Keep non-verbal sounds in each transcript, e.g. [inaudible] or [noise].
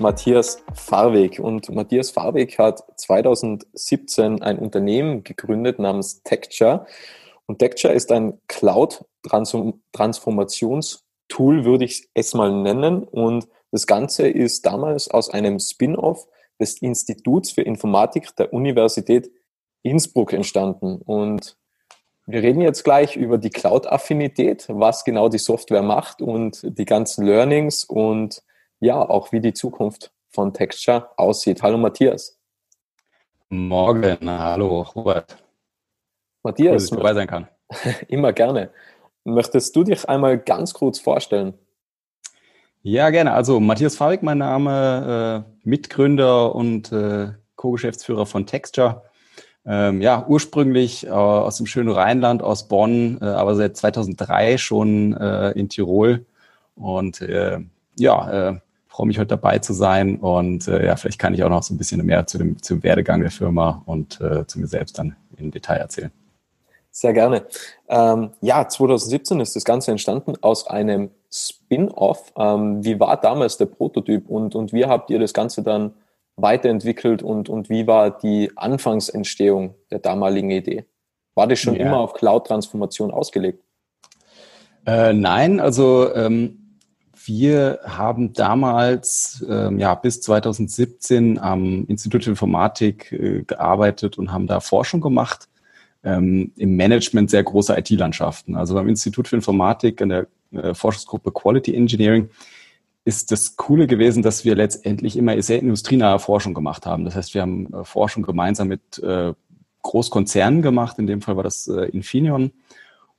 Matthias Farweg. Und Matthias Farweg hat 2017 ein Unternehmen gegründet namens Texture. Und Texture ist ein Cloud-Transformationstool, würde ich es mal nennen. Und das Ganze ist damals aus einem Spin-off des Instituts für Informatik der Universität Innsbruck entstanden. Und wir reden jetzt gleich über die Cloud-Affinität, was genau die Software macht und die ganzen Learnings und ja, auch wie die Zukunft von Texture aussieht. Hallo Matthias. Morgen, hallo Robert. Matthias, cool, dass ich dabei sein kann. [laughs] Immer gerne. Möchtest du dich einmal ganz kurz vorstellen? Ja, gerne. Also Matthias Fabik, mein Name, äh, Mitgründer und äh, Co-Geschäftsführer von Texture. Ähm, ja, ursprünglich äh, aus dem schönen Rheinland, aus Bonn, äh, aber seit 2003 schon äh, in Tirol. Und äh, ja, freue mich heute dabei zu sein und äh, ja, vielleicht kann ich auch noch so ein bisschen mehr zu dem, zum Werdegang der Firma und äh, zu mir selbst dann im Detail erzählen. Sehr gerne. Ähm, ja, 2017 ist das Ganze entstanden aus einem Spin-off. Ähm, wie war damals der Prototyp und, und wie habt ihr das Ganze dann weiterentwickelt und, und wie war die Anfangsentstehung der damaligen Idee? War das schon ja. immer auf Cloud-Transformation ausgelegt? Äh, nein, also ähm, wir haben damals ähm, ja bis 2017 am Institut für Informatik äh, gearbeitet und haben da Forschung gemacht ähm, im Management sehr großer IT-Landschaften. Also beim Institut für Informatik in der äh, Forschungsgruppe Quality Engineering ist das Coole gewesen, dass wir letztendlich immer sehr industrienahe Forschung gemacht haben. Das heißt, wir haben äh, Forschung gemeinsam mit äh, Großkonzernen gemacht. In dem Fall war das äh, Infineon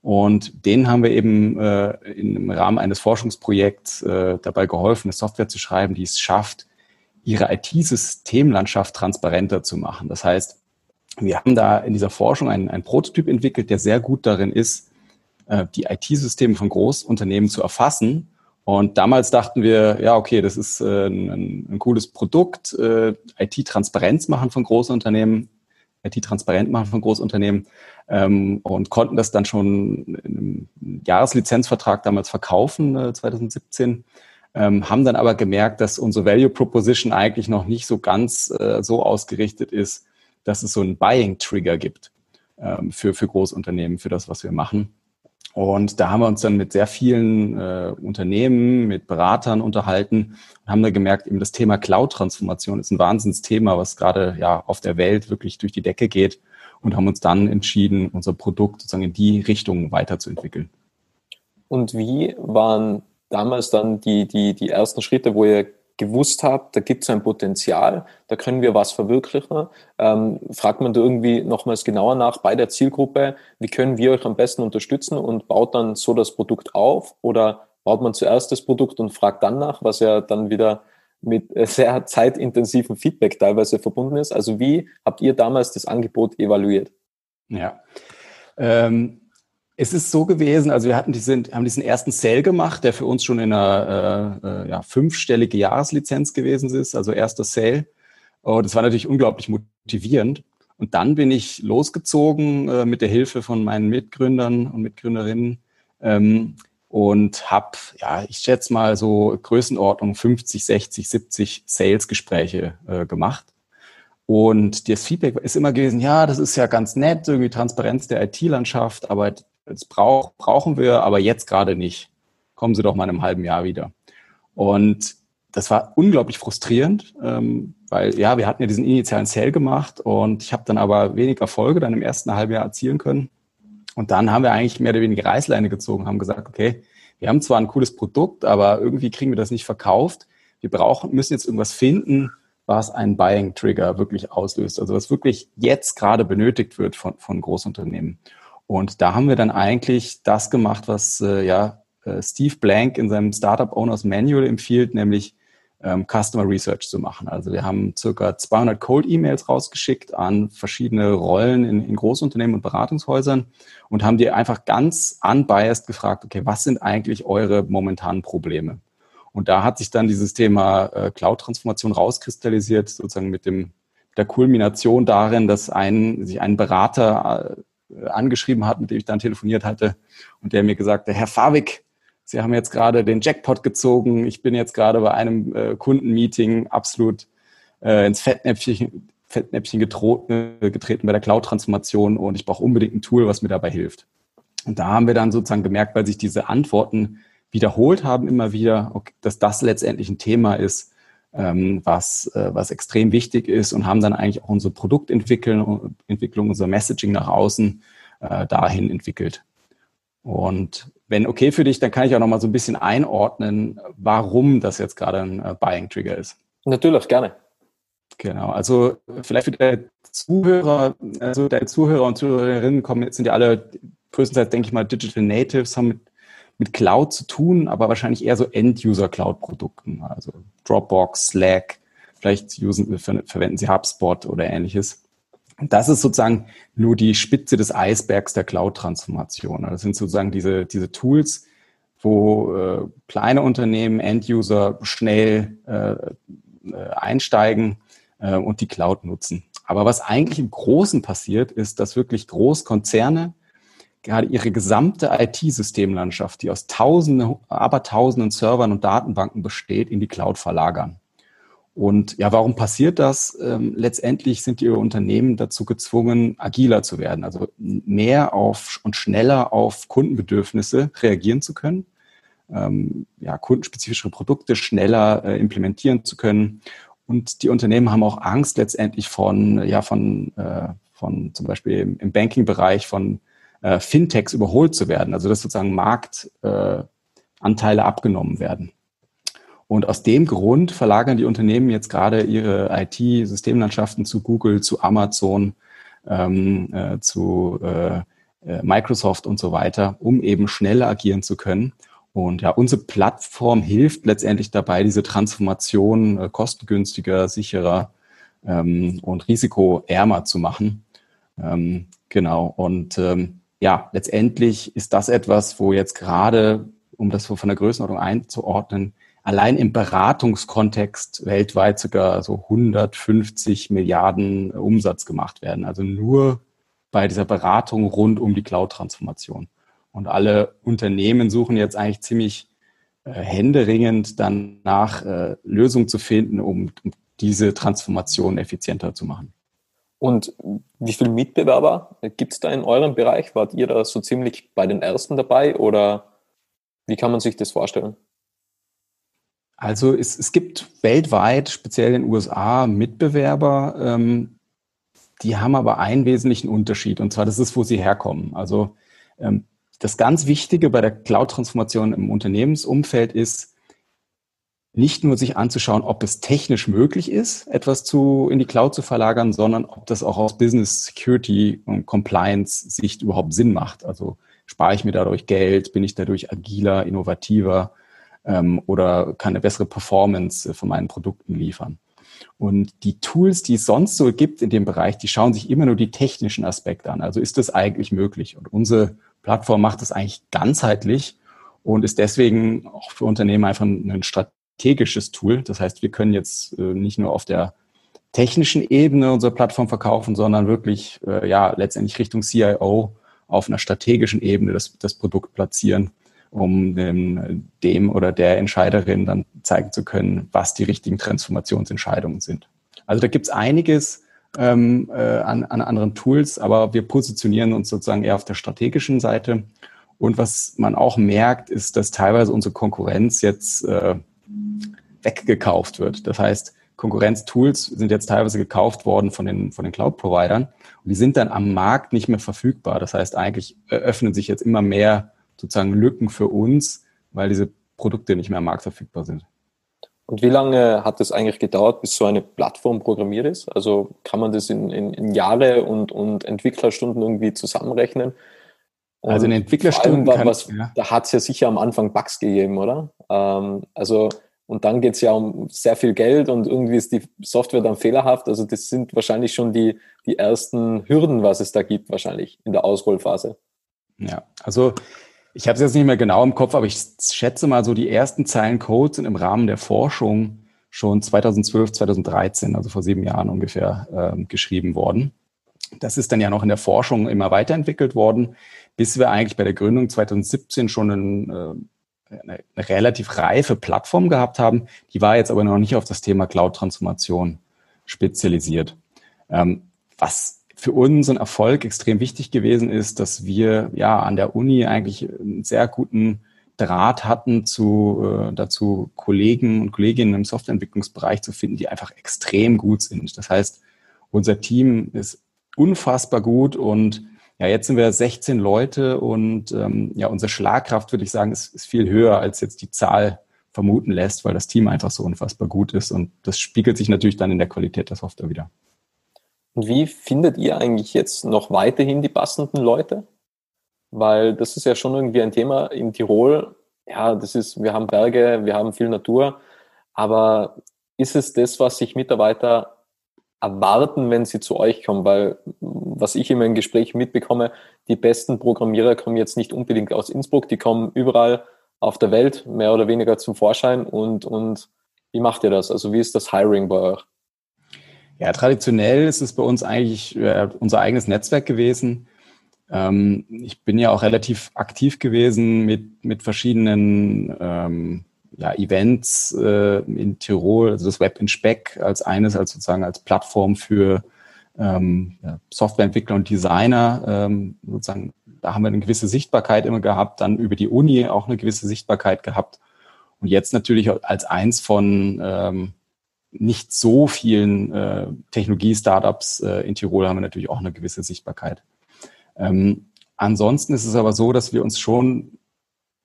und denen haben wir eben äh, im Rahmen eines Forschungsprojekts äh, dabei geholfen, eine Software zu schreiben, die es schafft, ihre IT-Systemlandschaft transparenter zu machen. Das heißt, wir haben da in dieser Forschung einen, einen Prototyp entwickelt, der sehr gut darin ist, äh, die IT-Systeme von Großunternehmen zu erfassen. Und damals dachten wir, ja, okay, das ist äh, ein, ein cooles Produkt, äh, IT-Transparenz machen von Großunternehmen, IT transparent machen von Großunternehmen ähm, und konnten das dann schon in einem Jahreslizenzvertrag damals verkaufen, äh, 2017. Ähm, haben dann aber gemerkt, dass unsere Value Proposition eigentlich noch nicht so ganz äh, so ausgerichtet ist, dass es so einen Buying Trigger gibt ähm, für, für Großunternehmen, für das, was wir machen. Und da haben wir uns dann mit sehr vielen äh, Unternehmen, mit Beratern unterhalten und haben da gemerkt, eben das Thema Cloud-Transformation ist ein Wahnsinnsthema, was gerade ja auf der Welt wirklich durch die Decke geht und haben uns dann entschieden, unser Produkt sozusagen in die Richtung weiterzuentwickeln. Und wie waren damals dann die, die, die ersten Schritte, wo ihr gewusst habt, da gibt es ein Potenzial, da können wir was verwirklichen, ähm, fragt man da irgendwie nochmals genauer nach bei der Zielgruppe, wie können wir euch am besten unterstützen und baut dann so das Produkt auf oder baut man zuerst das Produkt und fragt dann nach, was ja dann wieder mit sehr zeitintensiven Feedback teilweise verbunden ist. Also wie habt ihr damals das Angebot evaluiert? Ja. Ähm, es ist so gewesen, also wir hatten diesen, haben diesen ersten Sale gemacht, der für uns schon in einer äh, äh, ja, fünfstellige Jahreslizenz gewesen ist, also erster Sale. Und das war natürlich unglaublich motivierend. Und dann bin ich losgezogen äh, mit der Hilfe von meinen Mitgründern und Mitgründerinnen ähm, und habe, ja, ich schätze mal so Größenordnung 50, 60, 70 Sales-Gespräche äh, gemacht. Und das Feedback ist immer gewesen, ja, das ist ja ganz nett, irgendwie Transparenz der IT-Landschaft, aber das brauch, brauchen wir, aber jetzt gerade nicht. Kommen Sie doch mal in einem halben Jahr wieder. Und das war unglaublich frustrierend, ähm, weil ja, wir hatten ja diesen initialen Sale gemacht und ich habe dann aber wenig Erfolge dann im ersten halben Jahr erzielen können. Und dann haben wir eigentlich mehr oder weniger Reißleine gezogen, haben gesagt, okay, wir haben zwar ein cooles Produkt, aber irgendwie kriegen wir das nicht verkauft. Wir brauchen, müssen jetzt irgendwas finden, was einen Buying Trigger wirklich auslöst. Also was wirklich jetzt gerade benötigt wird von, von Großunternehmen. Und da haben wir dann eigentlich das gemacht, was äh, ja äh, Steve Blank in seinem Startup Owners Manual empfiehlt, nämlich ähm, Customer Research zu machen. Also wir haben circa 200 Cold E-Mails rausgeschickt an verschiedene Rollen in, in Großunternehmen und Beratungshäusern und haben die einfach ganz unbiased gefragt, okay, was sind eigentlich eure momentanen Probleme? Und da hat sich dann dieses Thema äh, Cloud-Transformation rauskristallisiert, sozusagen mit dem der Kulmination darin, dass ein, sich ein Berater äh, angeschrieben hat, mit dem ich dann telefoniert hatte und der mir gesagt hat, Herr Favik, Sie haben jetzt gerade den Jackpot gezogen. Ich bin jetzt gerade bei einem äh, Kundenmeeting absolut äh, ins Fettnäpfchen, Fettnäpfchen getreten, getreten bei der Cloud-Transformation und ich brauche unbedingt ein Tool, was mir dabei hilft. Und da haben wir dann sozusagen gemerkt, weil sich diese Antworten wiederholt haben immer wieder, okay, dass das letztendlich ein Thema ist, ähm, was, äh, was extrem wichtig ist und haben dann eigentlich auch unsere Produktentwicklung, Entwicklung, unser Messaging nach außen äh, dahin entwickelt. Und wenn okay für dich, dann kann ich auch noch mal so ein bisschen einordnen, warum das jetzt gerade ein äh, Buying Trigger ist. Natürlich, gerne. Genau, also vielleicht für deine Zuhörer, also deine Zuhörer und Zuhörerinnen kommen, sind ja alle größtenteils, denke ich mal, Digital Natives, haben mit, mit Cloud zu tun, aber wahrscheinlich eher so End-User-Cloud-Produkten, also Dropbox, Slack, vielleicht usen, verwenden sie HubSpot oder ähnliches. Das ist sozusagen nur die Spitze des Eisbergs der Cloud-Transformation. Das sind sozusagen diese, diese Tools, wo äh, kleine Unternehmen, End-User schnell äh, äh, einsteigen äh, und die Cloud nutzen. Aber was eigentlich im Großen passiert, ist, dass wirklich Großkonzerne gerade ihre gesamte IT-Systemlandschaft, die aus Tausenden, aber Tausenden Servern und Datenbanken besteht, in die Cloud verlagern. Und ja, warum passiert das? Ähm, letztendlich sind die Unternehmen dazu gezwungen, agiler zu werden, also mehr auf und schneller auf Kundenbedürfnisse reagieren zu können, ähm, ja, kundenspezifische Produkte schneller äh, implementieren zu können. Und die Unternehmen haben auch Angst letztendlich von, ja, von, äh, von zum Beispiel im, Banking-Bereich von äh, Fintechs überholt zu werden, also dass sozusagen Marktanteile abgenommen werden. Und aus dem Grund verlagern die Unternehmen jetzt gerade ihre IT-Systemlandschaften zu Google, zu Amazon, ähm, äh, zu äh, äh, Microsoft und so weiter, um eben schneller agieren zu können. Und ja, unsere Plattform hilft letztendlich dabei, diese Transformation äh, kostengünstiger, sicherer ähm, und risikoärmer zu machen. Ähm, genau. Und ähm, ja, letztendlich ist das etwas, wo jetzt gerade, um das von der Größenordnung einzuordnen, allein im Beratungskontext weltweit sogar so 150 Milliarden Umsatz gemacht werden. Also nur bei dieser Beratung rund um die Cloud-Transformation. Und alle Unternehmen suchen jetzt eigentlich ziemlich äh, händeringend danach äh, Lösungen zu finden, um, um diese Transformation effizienter zu machen. Und wie viele Mitbewerber gibt es da in eurem Bereich? Wart ihr da so ziemlich bei den ersten dabei oder wie kann man sich das vorstellen? Also es, es gibt weltweit, speziell in den USA, Mitbewerber, ähm, die haben aber einen wesentlichen Unterschied, und zwar das ist, wo sie herkommen. Also ähm, das ganz Wichtige bei der Cloud-Transformation im Unternehmensumfeld ist, nicht nur sich anzuschauen, ob es technisch möglich ist, etwas zu, in die Cloud zu verlagern, sondern ob das auch aus Business Security und Compliance Sicht überhaupt Sinn macht. Also spare ich mir dadurch Geld, bin ich dadurch agiler, innovativer ähm, oder kann eine bessere Performance von meinen Produkten liefern. Und die Tools, die es sonst so gibt in dem Bereich, die schauen sich immer nur die technischen Aspekte an. Also ist das eigentlich möglich? Und unsere Plattform macht das eigentlich ganzheitlich und ist deswegen auch für Unternehmen einfach ein strategisches Tool. Das heißt, wir können jetzt äh, nicht nur auf der technischen Ebene unsere Plattform verkaufen, sondern wirklich äh, ja letztendlich Richtung CIO auf einer strategischen Ebene das, das Produkt platzieren um dem, dem oder der Entscheiderin dann zeigen zu können, was die richtigen Transformationsentscheidungen sind. Also da gibt's einiges ähm, äh, an, an anderen Tools, aber wir positionieren uns sozusagen eher auf der strategischen Seite. Und was man auch merkt, ist, dass teilweise unsere Konkurrenz jetzt äh, weggekauft wird. Das heißt, Konkurrenztools sind jetzt teilweise gekauft worden von den, von den Cloud-Providern und die sind dann am Markt nicht mehr verfügbar. Das heißt, eigentlich öffnen sich jetzt immer mehr sozusagen Lücken für uns, weil diese Produkte nicht mehr am Markt verfügbar sind. Und wie lange hat es eigentlich gedauert, bis so eine Plattform programmiert ist? Also kann man das in, in, in Jahre und, und Entwicklerstunden irgendwie zusammenrechnen? Und also in Entwicklerstunden kann, was, ja. da hat es ja sicher am Anfang Bugs gegeben, oder? Ähm, also und dann geht es ja um sehr viel Geld und irgendwie ist die Software dann fehlerhaft. Also das sind wahrscheinlich schon die, die ersten Hürden, was es da gibt, wahrscheinlich in der Ausrollphase. Ja, also ich habe es jetzt nicht mehr genau im Kopf, aber ich schätze mal so, die ersten Zeilen Code sind im Rahmen der Forschung schon 2012, 2013, also vor sieben Jahren ungefähr, äh, geschrieben worden. Das ist dann ja noch in der Forschung immer weiterentwickelt worden, bis wir eigentlich bei der Gründung 2017 schon einen äh, eine, eine relativ reife Plattform gehabt haben. Die war jetzt aber noch nicht auf das Thema Cloud-Transformation spezialisiert. Ähm, was für uns ein Erfolg extrem wichtig gewesen ist, dass wir ja an der Uni eigentlich einen sehr guten Draht hatten zu äh, dazu Kollegen und Kolleginnen im Softwareentwicklungsbereich zu finden, die einfach extrem gut sind. Das heißt, unser Team ist unfassbar gut und ja, jetzt sind wir 16 Leute und ähm, ja, unsere Schlagkraft, würde ich sagen, ist, ist viel höher, als jetzt die Zahl vermuten lässt, weil das Team einfach so unfassbar gut ist und das spiegelt sich natürlich dann in der Qualität der Software wieder. Und wie findet ihr eigentlich jetzt noch weiterhin die passenden Leute? Weil das ist ja schon irgendwie ein Thema in Tirol. Ja, das ist, wir haben Berge, wir haben viel Natur, aber ist es das, was sich Mitarbeiter erwarten, wenn sie zu euch kommen? Weil, was ich immer im Gespräch mitbekomme, die besten Programmierer kommen jetzt nicht unbedingt aus Innsbruck, die kommen überall auf der Welt mehr oder weniger zum Vorschein. Und, und wie macht ihr das? Also wie ist das Hiring bei euch? Ja, traditionell ist es bei uns eigentlich äh, unser eigenes Netzwerk gewesen. Ähm, ich bin ja auch relativ aktiv gewesen mit, mit verschiedenen ähm, ja, Events äh, in Tirol, also das Web in Speck als eines, als sozusagen als Plattform für ähm, ja, Softwareentwickler und Designer. Ähm, sozusagen, da haben wir eine gewisse Sichtbarkeit immer gehabt, dann über die Uni auch eine gewisse Sichtbarkeit gehabt. Und jetzt natürlich als eins von ähm, nicht so vielen äh, Technologie-Startups äh, in Tirol haben wir natürlich auch eine gewisse Sichtbarkeit. Ähm, ansonsten ist es aber so, dass wir uns schon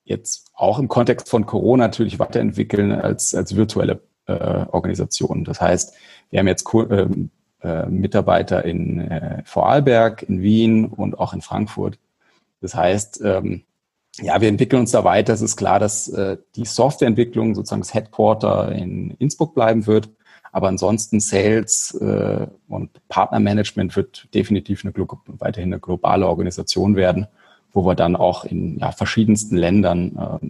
jetzt auch im Kontext von Corona natürlich weiterentwickeln als, als virtuelle äh, Organisation. Das heißt, wir haben jetzt äh, äh, Mitarbeiter in äh, Vorarlberg, in Wien und auch in Frankfurt. Das heißt, ähm, ja, wir entwickeln uns da weiter. Es ist klar, dass äh, die Softwareentwicklung sozusagen das Headquarter in Innsbruck bleiben wird. Aber ansonsten Sales äh, und Partnermanagement wird definitiv eine, weiterhin eine globale Organisation werden wo wir dann auch in ja, verschiedensten Ländern, äh,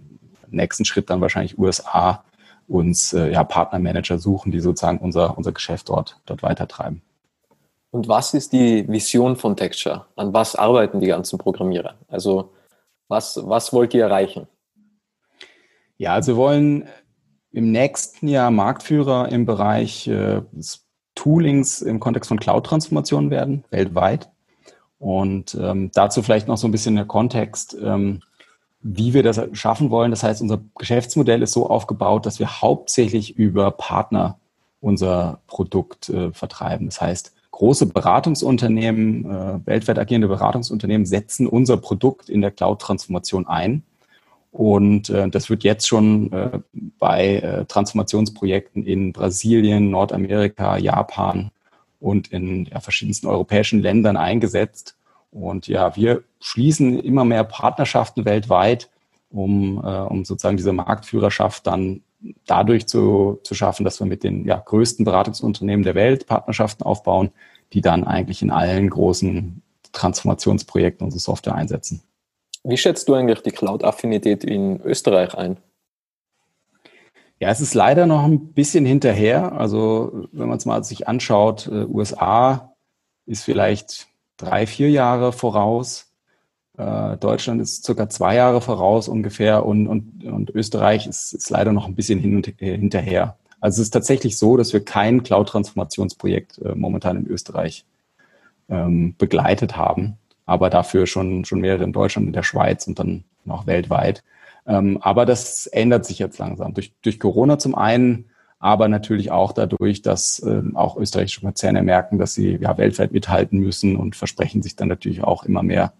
nächsten Schritt dann wahrscheinlich USA, uns äh, ja, Partnermanager suchen, die sozusagen unser, unser Geschäft dort, dort weitertreiben. Und was ist die Vision von Texture? An was arbeiten die ganzen Programmierer? Also was, was wollt ihr erreichen? Ja, also wir wollen im nächsten Jahr Marktführer im Bereich äh, Toolings im Kontext von Cloud-Transformation werden, weltweit. Und ähm, dazu vielleicht noch so ein bisschen der Kontext, ähm, wie wir das schaffen wollen. Das heißt, unser Geschäftsmodell ist so aufgebaut, dass wir hauptsächlich über Partner unser Produkt äh, vertreiben. Das heißt, große Beratungsunternehmen, äh, weltweit agierende Beratungsunternehmen setzen unser Produkt in der Cloud-Transformation ein. Und äh, das wird jetzt schon äh, bei äh, Transformationsprojekten in Brasilien, Nordamerika, Japan und in ja, verschiedensten europäischen Ländern eingesetzt. Und ja, wir schließen immer mehr Partnerschaften weltweit, um, äh, um sozusagen diese Marktführerschaft dann dadurch zu, zu schaffen, dass wir mit den ja, größten Beratungsunternehmen der Welt Partnerschaften aufbauen, die dann eigentlich in allen großen Transformationsprojekten unsere Software einsetzen. Wie schätzt du eigentlich die Cloud-Affinität in Österreich ein? Ja, es ist leider noch ein bisschen hinterher. Also wenn man es mal sich anschaut, äh, USA ist vielleicht drei, vier Jahre voraus. Äh, Deutschland ist circa zwei Jahre voraus ungefähr und, und, und Österreich ist, ist leider noch ein bisschen hin und, äh, hinterher. Also es ist tatsächlich so, dass wir kein Cloud-Transformationsprojekt äh, momentan in Österreich ähm, begleitet haben, aber dafür schon, schon mehrere in Deutschland, in der Schweiz und dann noch weltweit. Ähm, aber das ändert sich jetzt langsam. Durch, durch Corona zum einen, aber natürlich auch dadurch, dass äh, auch österreichische Konzerne merken, dass sie ja weltweit mithalten müssen und versprechen sich dann natürlich auch immer mehr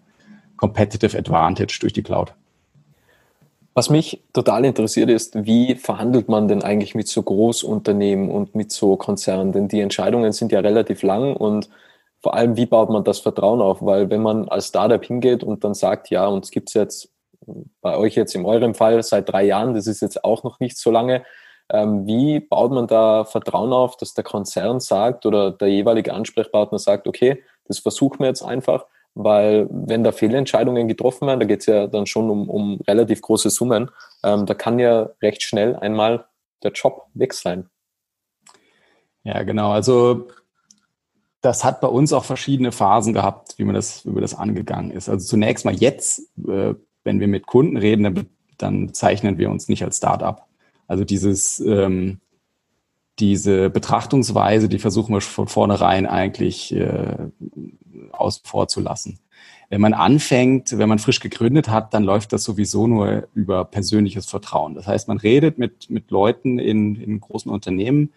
Competitive Advantage durch die Cloud. Was mich total interessiert ist, wie verhandelt man denn eigentlich mit so Großunternehmen und mit so Konzernen? Denn die Entscheidungen sind ja relativ lang und vor allem, wie baut man das Vertrauen auf? Weil wenn man als Startup hingeht und dann sagt, ja, uns gibt es jetzt bei euch jetzt in eurem Fall seit drei Jahren, das ist jetzt auch noch nicht so lange, ähm, wie baut man da Vertrauen auf, dass der Konzern sagt oder der jeweilige Ansprechpartner sagt, okay, das versuchen wir jetzt einfach weil wenn da Fehlentscheidungen getroffen werden, da geht es ja dann schon um, um relativ große Summen, ähm, da kann ja recht schnell einmal der Job weg sein. Ja, genau. Also das hat bei uns auch verschiedene Phasen gehabt, wie man das, wie das angegangen ist. Also zunächst mal jetzt, äh, wenn wir mit Kunden reden, dann, dann zeichnen wir uns nicht als Startup. Also dieses ähm, diese Betrachtungsweise, die versuchen wir von vornherein eigentlich äh, aus vorzulassen. Wenn man anfängt, wenn man frisch gegründet hat, dann läuft das sowieso nur über persönliches Vertrauen. Das heißt, man redet mit, mit Leuten in, in großen Unternehmen,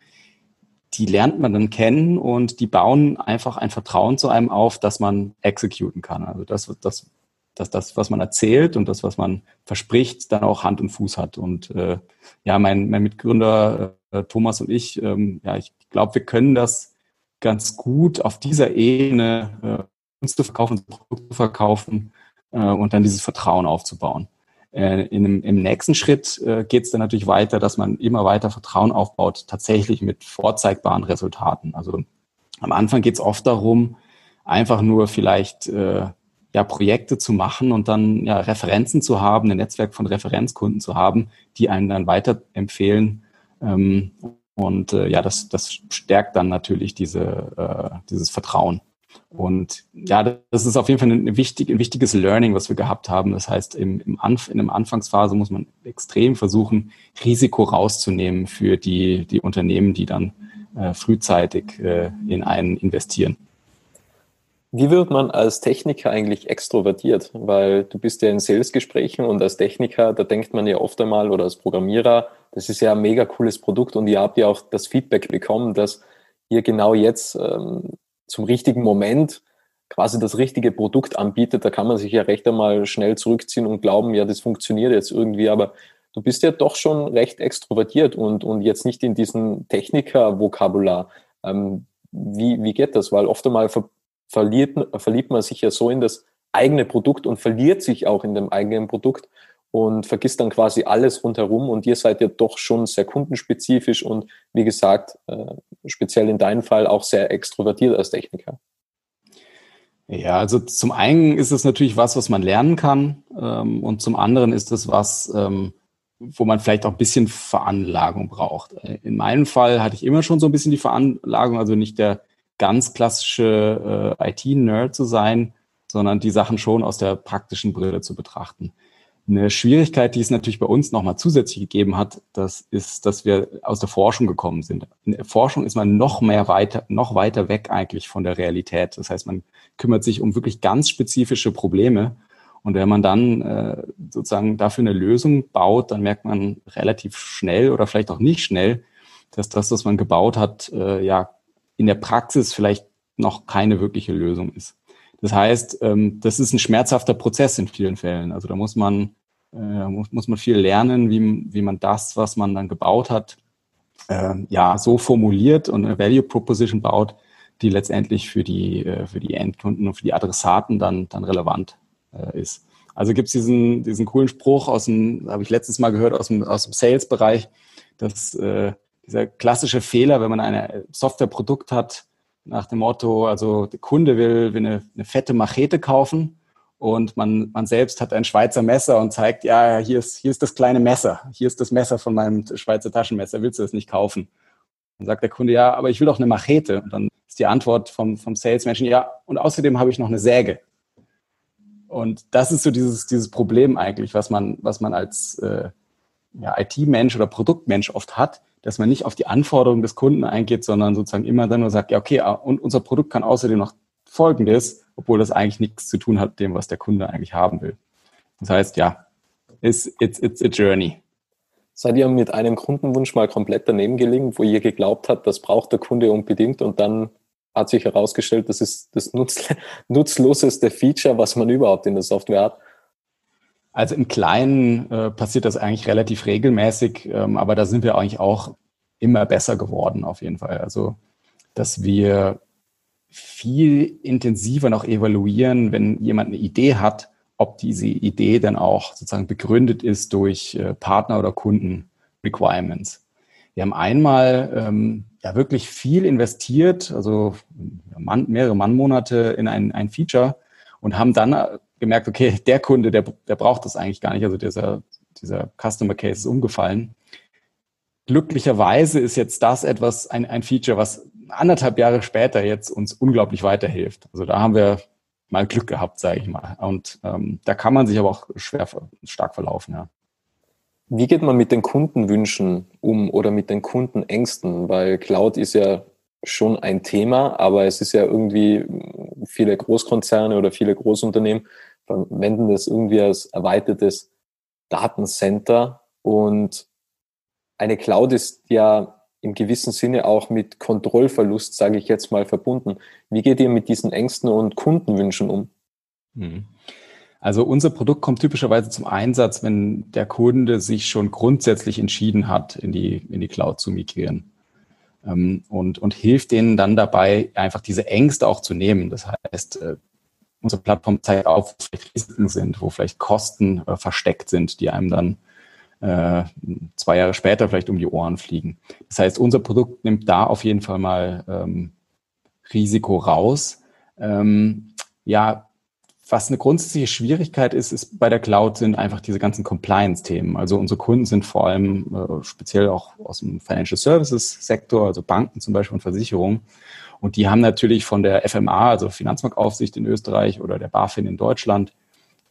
die lernt man dann kennen und die bauen einfach ein Vertrauen zu einem auf, dass man exekuten kann. Also das, das, dass das, was man erzählt und das, was man verspricht, dann auch Hand und Fuß hat. Und äh, ja, mein, mein Mitgründer äh, Thomas und ich, ähm, ja, ich glaube, wir können das ganz gut auf dieser Ebene äh, uns zu verkaufen, Produkte zu verkaufen äh, und dann dieses Vertrauen aufzubauen. Äh, in dem, Im nächsten Schritt äh, geht es dann natürlich weiter, dass man immer weiter Vertrauen aufbaut, tatsächlich mit vorzeigbaren Resultaten. Also am Anfang geht es oft darum, einfach nur vielleicht äh, ja, Projekte zu machen und dann ja, Referenzen zu haben, ein Netzwerk von Referenzkunden zu haben, die einen dann weiterempfehlen. Ähm, und äh, ja, das, das stärkt dann natürlich diese, äh, dieses Vertrauen. Und ja, das ist auf jeden Fall ein, wichtig, ein wichtiges Learning, was wir gehabt haben. Das heißt, im, im Anf in der Anfangsphase muss man extrem versuchen, Risiko rauszunehmen für die, die Unternehmen, die dann äh, frühzeitig äh, in einen investieren. Wie wird man als Techniker eigentlich extrovertiert? Weil du bist ja in Salesgesprächen und als Techniker, da denkt man ja oft einmal oder als Programmierer, das ist ja ein mega cooles Produkt und ihr habt ja auch das Feedback bekommen, dass ihr genau jetzt ähm, zum richtigen Moment quasi das richtige Produkt anbietet. Da kann man sich ja recht einmal schnell zurückziehen und glauben, ja, das funktioniert jetzt irgendwie, aber du bist ja doch schon recht extrovertiert und, und jetzt nicht in diesem Techniker-Vokabular. Ähm, wie, wie geht das? Weil oft einmal verliert, verliebt man sich ja so in das eigene Produkt und verliert sich auch in dem eigenen Produkt und vergisst dann quasi alles rundherum und ihr seid ja doch schon sehr kundenspezifisch und wie gesagt, äh, speziell in deinem Fall auch sehr extrovertiert als Techniker. Ja, also zum einen ist es natürlich was, was man lernen kann ähm, und zum anderen ist es was, ähm, wo man vielleicht auch ein bisschen Veranlagung braucht. In meinem Fall hatte ich immer schon so ein bisschen die Veranlagung, also nicht der ganz klassische äh, IT-Nerd zu sein, sondern die Sachen schon aus der praktischen Brille zu betrachten. Eine Schwierigkeit, die es natürlich bei uns nochmal zusätzlich gegeben hat, das ist, dass wir aus der Forschung gekommen sind. In der Forschung ist man noch mehr weiter, noch weiter weg eigentlich von der Realität. Das heißt, man kümmert sich um wirklich ganz spezifische Probleme. Und wenn man dann äh, sozusagen dafür eine Lösung baut, dann merkt man relativ schnell oder vielleicht auch nicht schnell, dass das, was man gebaut hat, äh, ja in der Praxis vielleicht noch keine wirkliche Lösung ist. Das heißt, ähm, das ist ein schmerzhafter Prozess in vielen Fällen. Also da muss man, äh, muss, muss man viel lernen, wie, wie man das, was man dann gebaut hat, äh, ja, so formuliert und eine Value Proposition baut, die letztendlich für die, äh, für die Endkunden und für die Adressaten dann, dann relevant äh, ist. Also gibt es diesen, diesen coolen Spruch aus dem, habe ich letztens mal gehört, aus dem, aus dem Sales-Bereich, dass äh, dieser klassische Fehler, wenn man ein Softwareprodukt hat, nach dem Motto, also der Kunde will, will eine, eine fette Machete kaufen und man, man selbst hat ein Schweizer Messer und zeigt, ja, hier ist, hier ist das kleine Messer, hier ist das Messer von meinem Schweizer Taschenmesser, willst du das nicht kaufen? Dann sagt der Kunde, ja, aber ich will doch eine Machete. Und dann ist die Antwort vom, vom Salesmenschen, ja, und außerdem habe ich noch eine Säge. Und das ist so dieses, dieses Problem eigentlich, was man, was man als äh, ja, IT-Mensch oder Produktmensch oft hat, dass man nicht auf die Anforderungen des Kunden eingeht, sondern sozusagen immer dann nur sagt, ja, okay, ah, und unser Produkt kann außerdem noch Folgendes, obwohl das eigentlich nichts zu tun hat mit dem, was der Kunde eigentlich haben will. Das heißt, ja, it's, it's, it's a journey. Seid ihr mit einem Kundenwunsch mal komplett daneben gelegen, wo ihr geglaubt habt, das braucht der Kunde unbedingt und dann hat sich herausgestellt, das ist das nutz [laughs] nutzloseste Feature, was man überhaupt in der Software hat? Also im Kleinen äh, passiert das eigentlich relativ regelmäßig, ähm, aber da sind wir eigentlich auch immer besser geworden auf jeden Fall. Also dass wir viel intensiver noch evaluieren, wenn jemand eine Idee hat, ob diese Idee dann auch sozusagen begründet ist durch äh, Partner- oder Kunden-Requirements. Wir haben einmal ähm, ja wirklich viel investiert, also Mann, mehrere Mannmonate in ein, ein Feature und haben dann äh, gemerkt, okay, [laughs] der Kunde, der, der braucht das eigentlich gar nicht, also dieser, dieser Customer Case ist umgefallen. Glücklicherweise ist jetzt das etwas, ein, ein Feature, was anderthalb Jahre später jetzt uns unglaublich weiterhilft. Also da haben wir mal Glück gehabt, sage ich mal. Und ähm, da kann man sich aber auch schwer stark verlaufen, ja. Wie geht man mit den Kundenwünschen um oder mit den Kundenängsten? Weil Cloud ist ja schon ein Thema, aber es ist ja irgendwie viele Großkonzerne oder viele Großunternehmen verwenden das irgendwie als erweitertes Datencenter und eine Cloud ist ja im gewissen Sinne auch mit Kontrollverlust, sage ich jetzt mal, verbunden. Wie geht ihr mit diesen Ängsten und Kundenwünschen um? Hm. Also unser Produkt kommt typischerweise zum Einsatz, wenn der Kunde sich schon grundsätzlich entschieden hat, in die, in die Cloud zu migrieren. Ähm, und, und hilft denen dann dabei, einfach diese Ängste auch zu nehmen. Das heißt, äh, unsere Plattform zeigt auf, wo vielleicht Risiken sind, wo vielleicht Kosten äh, versteckt sind, die einem dann äh, zwei Jahre später vielleicht um die Ohren fliegen. Das heißt, unser Produkt nimmt da auf jeden Fall mal ähm, Risiko raus. Ähm, ja, was eine grundsätzliche Schwierigkeit ist, ist bei der Cloud sind einfach diese ganzen Compliance-Themen. Also unsere Kunden sind vor allem äh, speziell auch aus dem Financial Services-Sektor, also Banken zum Beispiel und Versicherungen. Und die haben natürlich von der FMA, also Finanzmarktaufsicht in Österreich oder der BaFin in Deutschland,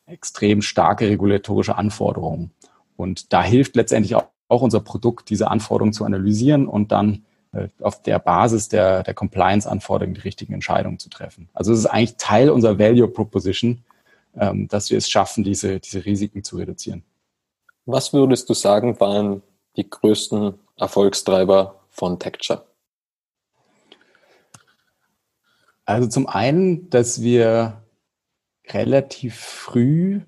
extrem starke regulatorische Anforderungen. Und da hilft letztendlich auch, auch unser Produkt, diese Anforderungen zu analysieren und dann äh, auf der Basis der, der Compliance-Anforderungen die richtigen Entscheidungen zu treffen. Also es ist eigentlich Teil unserer Value Proposition, ähm, dass wir es schaffen, diese, diese Risiken zu reduzieren. Was würdest du sagen, waren die größten Erfolgstreiber von Texture? Also zum einen, dass wir relativ früh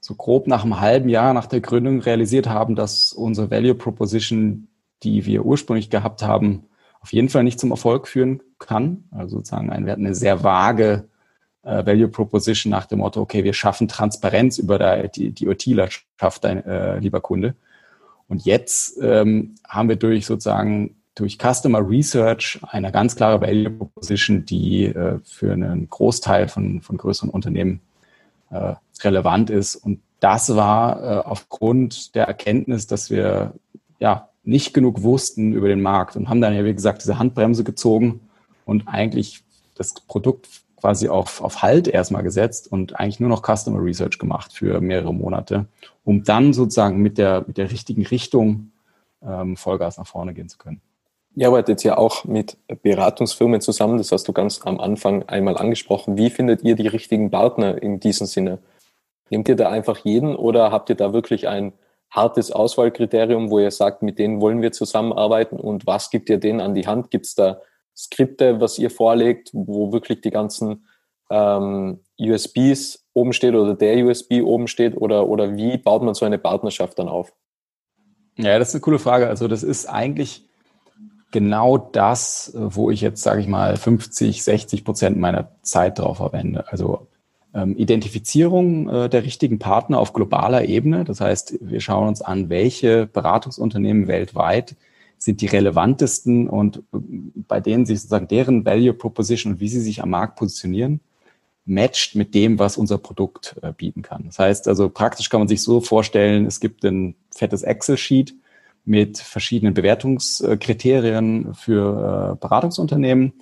so grob nach einem halben Jahr nach der Gründung realisiert haben, dass unsere Value Proposition, die wir ursprünglich gehabt haben, auf jeden Fall nicht zum Erfolg führen kann. Also sozusagen, wir hatten eine sehr vage äh, Value Proposition nach dem Motto, okay, wir schaffen Transparenz über der, die, die dein äh, lieber Kunde. Und jetzt ähm, haben wir durch sozusagen durch Customer Research eine ganz klare Value Proposition, die äh, für einen Großteil von, von größeren Unternehmen äh, relevant ist. Und das war äh, aufgrund der Erkenntnis, dass wir ja nicht genug wussten über den Markt und haben dann ja, wie gesagt, diese Handbremse gezogen und eigentlich das Produkt quasi auf, auf Halt erstmal gesetzt und eigentlich nur noch Customer Research gemacht für mehrere Monate, um dann sozusagen mit der, mit der richtigen Richtung ähm, Vollgas nach vorne gehen zu können. Ihr arbeitet ja auch mit Beratungsfirmen zusammen, das hast du ganz am Anfang einmal angesprochen. Wie findet ihr die richtigen Partner in diesem Sinne? Nehmt ihr da einfach jeden oder habt ihr da wirklich ein hartes Auswahlkriterium, wo ihr sagt, mit denen wollen wir zusammenarbeiten und was gibt ihr denen an die Hand? Gibt es da Skripte, was ihr vorlegt, wo wirklich die ganzen ähm, USBs oben steht oder der USB oben steht oder, oder wie baut man so eine Partnerschaft dann auf? Ja, das ist eine coole Frage. Also das ist eigentlich genau das, wo ich jetzt, sage ich mal, 50, 60 Prozent meiner Zeit drauf verwende. Also ähm, Identifizierung äh, der richtigen Partner auf globaler Ebene. Das heißt, wir schauen uns an, welche Beratungsunternehmen weltweit sind die relevantesten und äh, bei denen sich sozusagen deren Value Proposition und wie sie sich am Markt positionieren, matcht mit dem, was unser Produkt äh, bieten kann. Das heißt also, praktisch kann man sich so vorstellen, es gibt ein fettes Excel-Sheet mit verschiedenen Bewertungskriterien für Beratungsunternehmen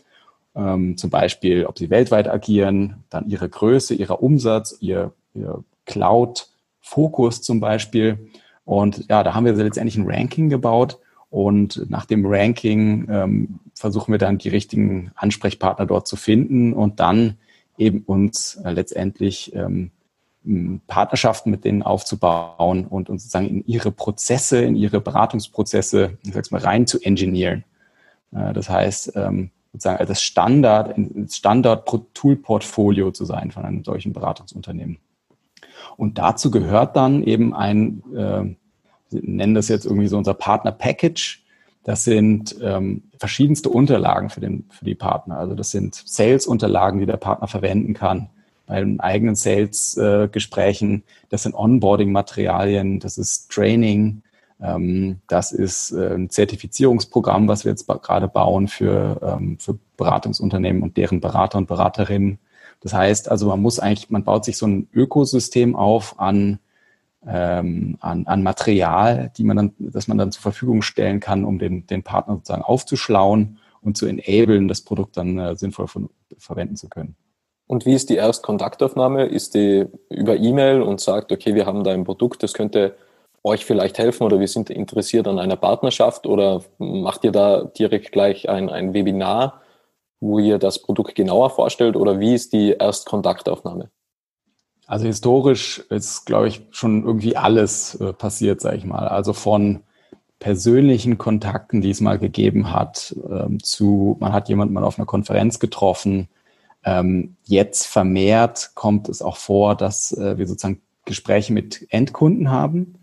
ähm, zum Beispiel, ob sie weltweit agieren, dann ihre Größe, ihrer Umsatz, ihr, ihr Cloud-Fokus zum Beispiel. Und ja, da haben wir letztendlich ein Ranking gebaut. Und nach dem Ranking ähm, versuchen wir dann die richtigen Ansprechpartner dort zu finden und dann eben uns äh, letztendlich ähm, Partnerschaften mit denen aufzubauen und, und sozusagen in ihre Prozesse, in ihre Beratungsprozesse, ich sag's mal, rein zu engineeren. Das heißt, ähm, sozusagen das Standard, Standard-Tool-Portfolio zu sein von einem solchen Beratungsunternehmen. Und dazu gehört dann eben ein, äh, wir nennen das jetzt irgendwie so unser Partner-Package. Das sind ähm, verschiedenste Unterlagen für, den, für die Partner. Also das sind Sales-Unterlagen, die der Partner verwenden kann bei eigenen Sales-Gesprächen. Äh, das sind Onboarding-Materialien, das ist Training, ähm, das ist äh, ein Zertifizierungsprogramm, was wir jetzt gerade bauen für, ähm, für Beratungsunternehmen und deren Berater und Beraterinnen. Das heißt also, man muss eigentlich, man baut sich so ein Ökosystem auf an, ähm, an, an Material, die man dann, das man dann zur Verfügung stellen kann, um den, den Partner sozusagen aufzuschlauen und zu enablen, das Produkt dann äh, sinnvoll von, verwenden zu können. Und wie ist die Erstkontaktaufnahme? Ist die über E-Mail und sagt, okay, wir haben da ein Produkt, das könnte euch vielleicht helfen oder wir sind interessiert an einer Partnerschaft oder macht ihr da direkt gleich ein, ein Webinar, wo ihr das Produkt genauer vorstellt oder wie ist die Erstkontaktaufnahme? Also historisch ist, glaube ich, schon irgendwie alles äh, passiert, sage ich mal. Also von persönlichen Kontakten, die es mal gegeben hat, ähm, zu, man hat jemanden mal auf einer Konferenz getroffen. Ähm, jetzt vermehrt kommt es auch vor, dass äh, wir sozusagen Gespräche mit Endkunden haben,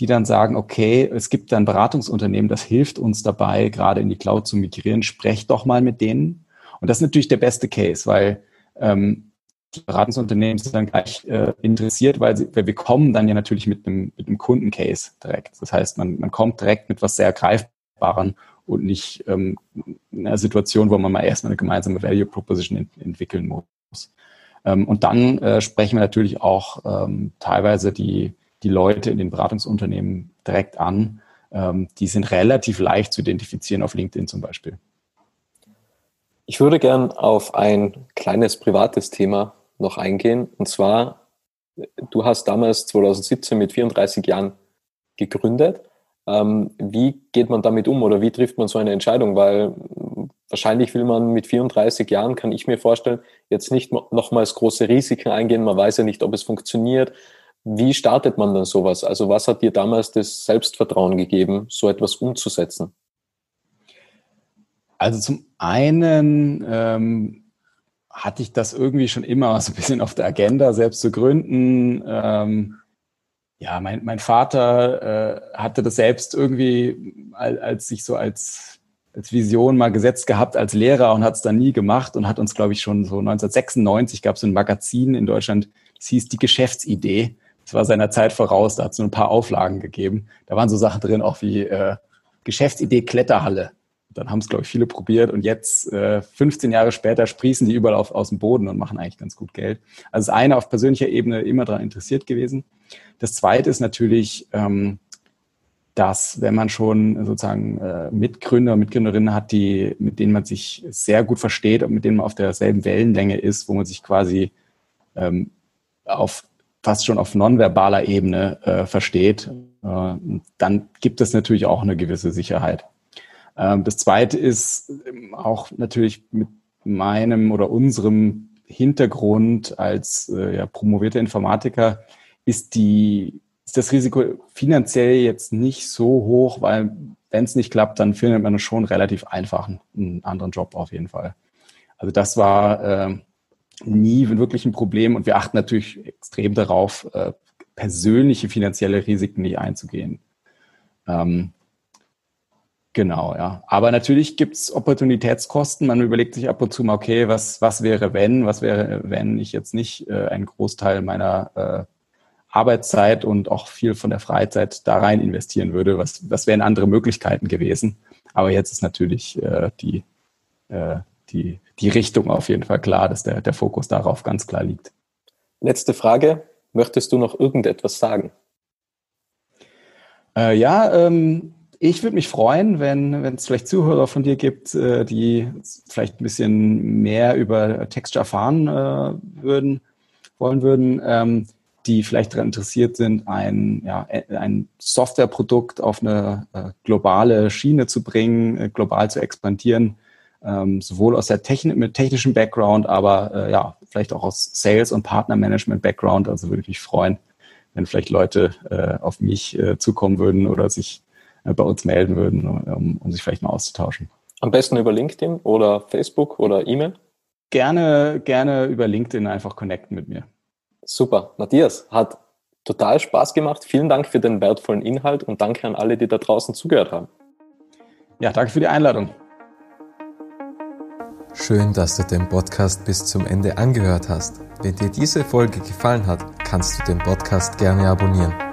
die dann sagen, okay, es gibt ein Beratungsunternehmen, das hilft uns dabei, gerade in die Cloud zu migrieren, sprecht doch mal mit denen. Und das ist natürlich der beste Case, weil ähm, die Beratungsunternehmen sind dann gleich äh, interessiert, weil, sie, weil wir kommen dann ja natürlich mit einem, mit einem Kundencase direkt. Das heißt, man, man kommt direkt mit was sehr Greifbaren und nicht ähm, in einer Situation, wo man mal erstmal eine gemeinsame Value Proposition ent entwickeln muss. Ähm, und dann äh, sprechen wir natürlich auch ähm, teilweise die die Leute in den Beratungsunternehmen direkt an. Ähm, die sind relativ leicht zu identifizieren auf LinkedIn zum Beispiel. Ich würde gern auf ein kleines privates Thema noch eingehen. Und zwar, du hast damals 2017 mit 34 Jahren gegründet. Ähm, wie geht man damit um oder wie trifft man so eine Entscheidung? Weil wahrscheinlich will man mit 34 Jahren, kann ich mir vorstellen, jetzt nicht nochmals große Risiken eingehen. Man weiß ja nicht, ob es funktioniert. Wie startet man dann sowas? Also was hat dir damals das Selbstvertrauen gegeben, so etwas umzusetzen? Also zum einen ähm, hatte ich das irgendwie schon immer so ein bisschen auf der Agenda, selbst zu gründen. Ähm, ja, mein, mein Vater äh, hatte das selbst irgendwie, als, als sich so als, als Vision mal gesetzt gehabt als Lehrer und hat es dann nie gemacht und hat uns, glaube ich, schon so 1996 gab es ein Magazin in Deutschland, das hieß Die Geschäftsidee. Das war seiner Zeit voraus, da hat es nur ein paar Auflagen gegeben. Da waren so Sachen drin, auch wie äh, Geschäftsidee Kletterhalle. Dann haben es, glaube ich, viele probiert und jetzt, äh, 15 Jahre später, sprießen die überall auf, aus dem Boden und machen eigentlich ganz gut Geld. Also das eine auf persönlicher Ebene immer daran interessiert gewesen. Das zweite ist natürlich, ähm, dass wenn man schon sozusagen äh, Mitgründer und Mitgründerinnen hat, die, mit denen man sich sehr gut versteht und mit denen man auf derselben Wellenlänge ist, wo man sich quasi ähm, auf fast schon auf nonverbaler Ebene äh, versteht, äh, dann gibt es natürlich auch eine gewisse Sicherheit. Ähm, das Zweite ist ähm, auch natürlich mit meinem oder unserem Hintergrund als äh, ja, promovierter Informatiker ist die ist das Risiko finanziell jetzt nicht so hoch, weil wenn es nicht klappt, dann findet man schon relativ einfach einen anderen Job auf jeden Fall. Also das war äh, nie wirklich ein Problem und wir achten natürlich extrem darauf, äh, persönliche finanzielle Risiken nicht einzugehen. Ähm, genau, ja. Aber natürlich gibt es Opportunitätskosten. Man überlegt sich ab und zu mal, okay, was, was wäre, wenn, was wäre, wenn ich jetzt nicht äh, einen Großteil meiner äh, Arbeitszeit und auch viel von der Freizeit da rein investieren würde. Was, was wären andere Möglichkeiten gewesen? Aber jetzt ist natürlich äh, die, äh, die die Richtung auf jeden Fall klar, dass der, der Fokus darauf ganz klar liegt. Letzte Frage. Möchtest du noch irgendetwas sagen? Äh, ja, ähm, ich würde mich freuen, wenn wenn es vielleicht Zuhörer von dir gibt, äh, die vielleicht ein bisschen mehr über Texture erfahren äh, würden, wollen würden, ähm, die vielleicht daran interessiert sind, ein, ja, ein Softwareprodukt auf eine äh, globale Schiene zu bringen, äh, global zu expandieren ähm, sowohl aus der Technik mit technischem Background, aber äh, ja, vielleicht auch aus Sales und Partnermanagement Background. Also würde ich mich freuen, wenn vielleicht Leute äh, auf mich äh, zukommen würden oder sich bei uns melden würden, um, um sich vielleicht mal auszutauschen. Am besten über LinkedIn oder Facebook oder E-Mail? Gerne, gerne über LinkedIn einfach connecten mit mir. Super. Matthias, hat total Spaß gemacht. Vielen Dank für den wertvollen Inhalt und danke an alle, die da draußen zugehört haben. Ja, danke für die Einladung. Schön, dass du den Podcast bis zum Ende angehört hast. Wenn dir diese Folge gefallen hat, kannst du den Podcast gerne abonnieren.